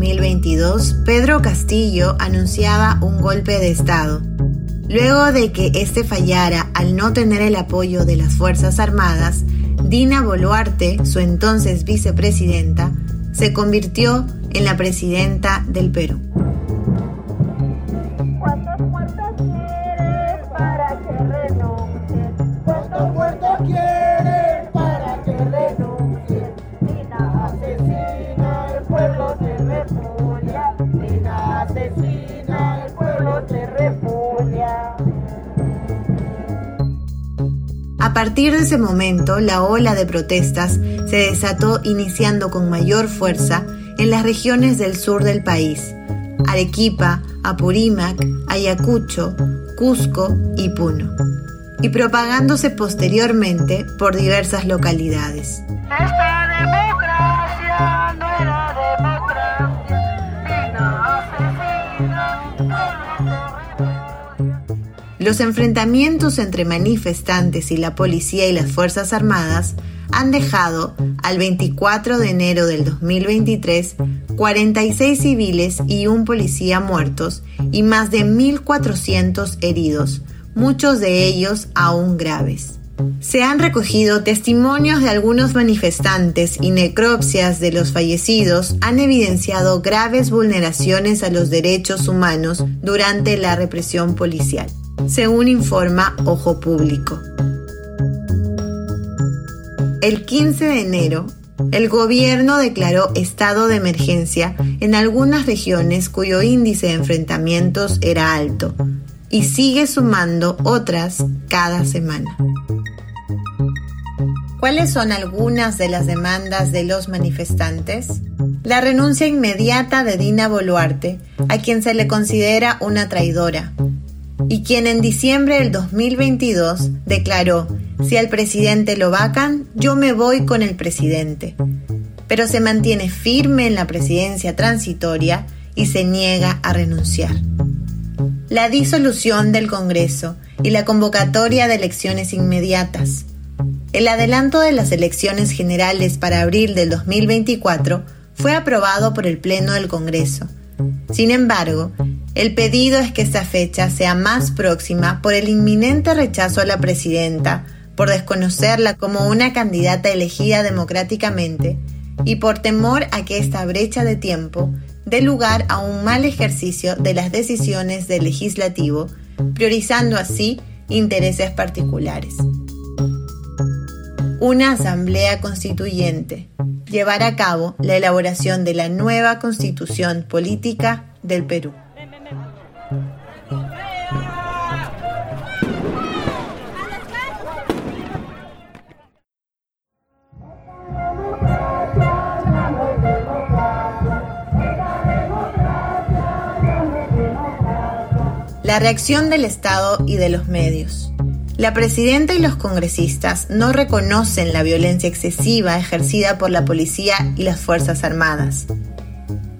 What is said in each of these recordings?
2022, Pedro Castillo anunciaba un golpe de Estado. Luego de que este fallara al no tener el apoyo de las Fuerzas Armadas, Dina Boluarte, su entonces vicepresidenta, se convirtió en la presidenta del Perú. A partir de ese momento, la ola de protestas se desató iniciando con mayor fuerza en las regiones del sur del país, Arequipa, Apurímac, Ayacucho, Cusco y Puno, y propagándose posteriormente por diversas localidades. Los enfrentamientos entre manifestantes y la policía y las Fuerzas Armadas han dejado al 24 de enero del 2023 46 civiles y un policía muertos y más de 1.400 heridos, muchos de ellos aún graves. Se han recogido testimonios de algunos manifestantes y necropsias de los fallecidos han evidenciado graves vulneraciones a los derechos humanos durante la represión policial según informa Ojo Público. El 15 de enero, el gobierno declaró estado de emergencia en algunas regiones cuyo índice de enfrentamientos era alto y sigue sumando otras cada semana. ¿Cuáles son algunas de las demandas de los manifestantes? La renuncia inmediata de Dina Boluarte, a quien se le considera una traidora, y quien en diciembre del 2022 declaró, si al presidente lo vacan, yo me voy con el presidente, pero se mantiene firme en la presidencia transitoria y se niega a renunciar. La disolución del Congreso y la convocatoria de elecciones inmediatas. El adelanto de las elecciones generales para abril del 2024 fue aprobado por el Pleno del Congreso. Sin embargo, el pedido es que esta fecha sea más próxima por el inminente rechazo a la presidenta, por desconocerla como una candidata elegida democráticamente y por temor a que esta brecha de tiempo dé lugar a un mal ejercicio de las decisiones del legislativo, priorizando así intereses particulares. Una asamblea constituyente llevará a cabo la elaboración de la nueva constitución política del Perú. La reacción del Estado y de los medios. La presidenta y los congresistas no reconocen la violencia excesiva ejercida por la policía y las Fuerzas Armadas.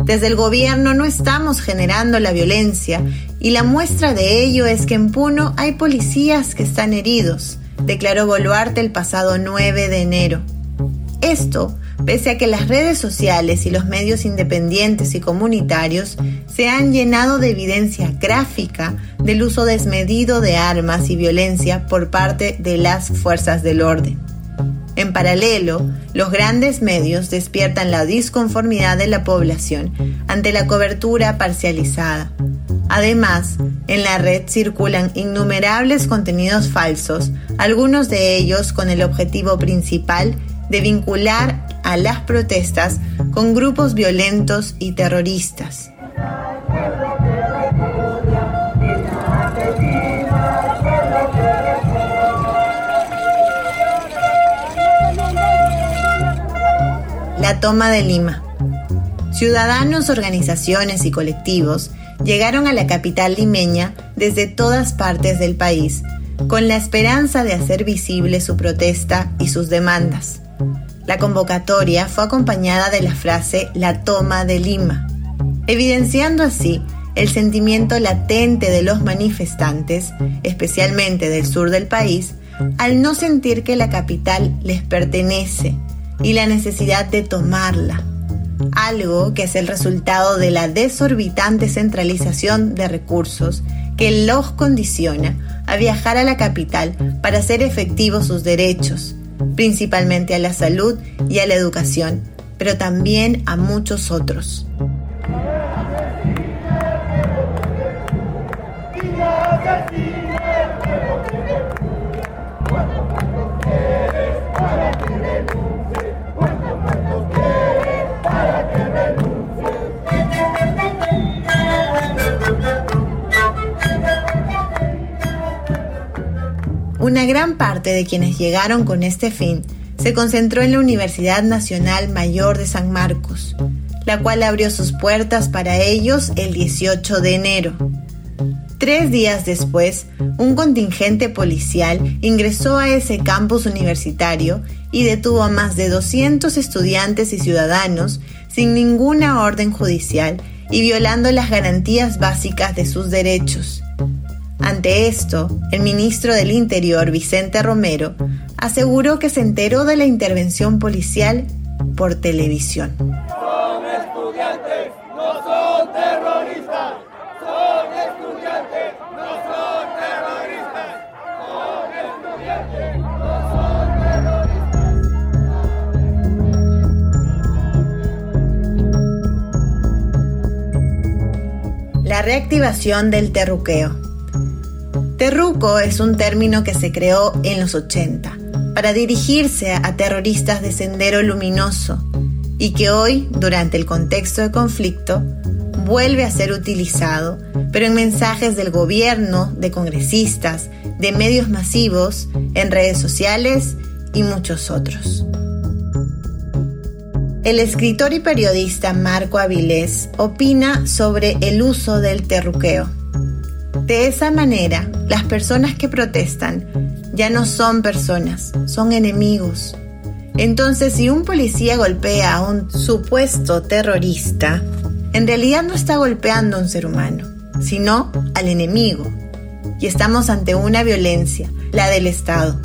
Desde el gobierno no estamos generando la violencia y la muestra de ello es que en Puno hay policías que están heridos, declaró Boluarte el pasado 9 de enero. Esto pese a que las redes sociales y los medios independientes y comunitarios se han llenado de evidencia gráfica del uso desmedido de armas y violencia por parte de las fuerzas del orden. En paralelo, los grandes medios despiertan la disconformidad de la población ante la cobertura parcializada. Además, en la red circulan innumerables contenidos falsos, algunos de ellos con el objetivo principal de vincular a las protestas con grupos violentos y terroristas. La toma de Lima. Ciudadanos, organizaciones y colectivos llegaron a la capital limeña desde todas partes del país, con la esperanza de hacer visible su protesta y sus demandas. La convocatoria fue acompañada de la frase La toma de Lima, evidenciando así el sentimiento latente de los manifestantes, especialmente del sur del país, al no sentir que la capital les pertenece y la necesidad de tomarla. algo que es el resultado de la desorbitante centralización de recursos que los condiciona a viajar a la capital para hacer efectivos sus derechos, principalmente a la salud y a la educación, pero también a muchos otros. Una gran parte de quienes llegaron con este fin se concentró en la Universidad Nacional Mayor de San Marcos, la cual abrió sus puertas para ellos el 18 de enero. Tres días después, un contingente policial ingresó a ese campus universitario y detuvo a más de 200 estudiantes y ciudadanos sin ninguna orden judicial y violando las garantías básicas de sus derechos. Ante esto, el ministro del Interior, Vicente Romero, aseguró que se enteró de la intervención policial por televisión. Son estudiantes, no son terroristas. Son estudiantes, no son terroristas. Son estudiantes, no son terroristas. La reactivación del terruqueo. Terruco es un término que se creó en los 80 para dirigirse a terroristas de sendero luminoso y que hoy, durante el contexto de conflicto, vuelve a ser utilizado, pero en mensajes del gobierno, de congresistas, de medios masivos, en redes sociales y muchos otros. El escritor y periodista Marco Avilés opina sobre el uso del terruqueo. De esa manera, las personas que protestan ya no son personas, son enemigos. Entonces, si un policía golpea a un supuesto terrorista, en realidad no está golpeando a un ser humano, sino al enemigo. Y estamos ante una violencia, la del Estado,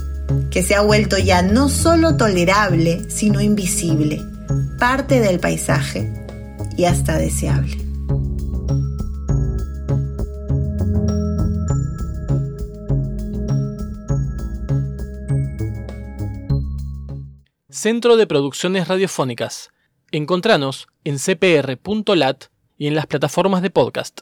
que se ha vuelto ya no solo tolerable, sino invisible, parte del paisaje y hasta deseable. Centro de Producciones Radiofónicas. Encontranos en cpr.lat y en las plataformas de podcast.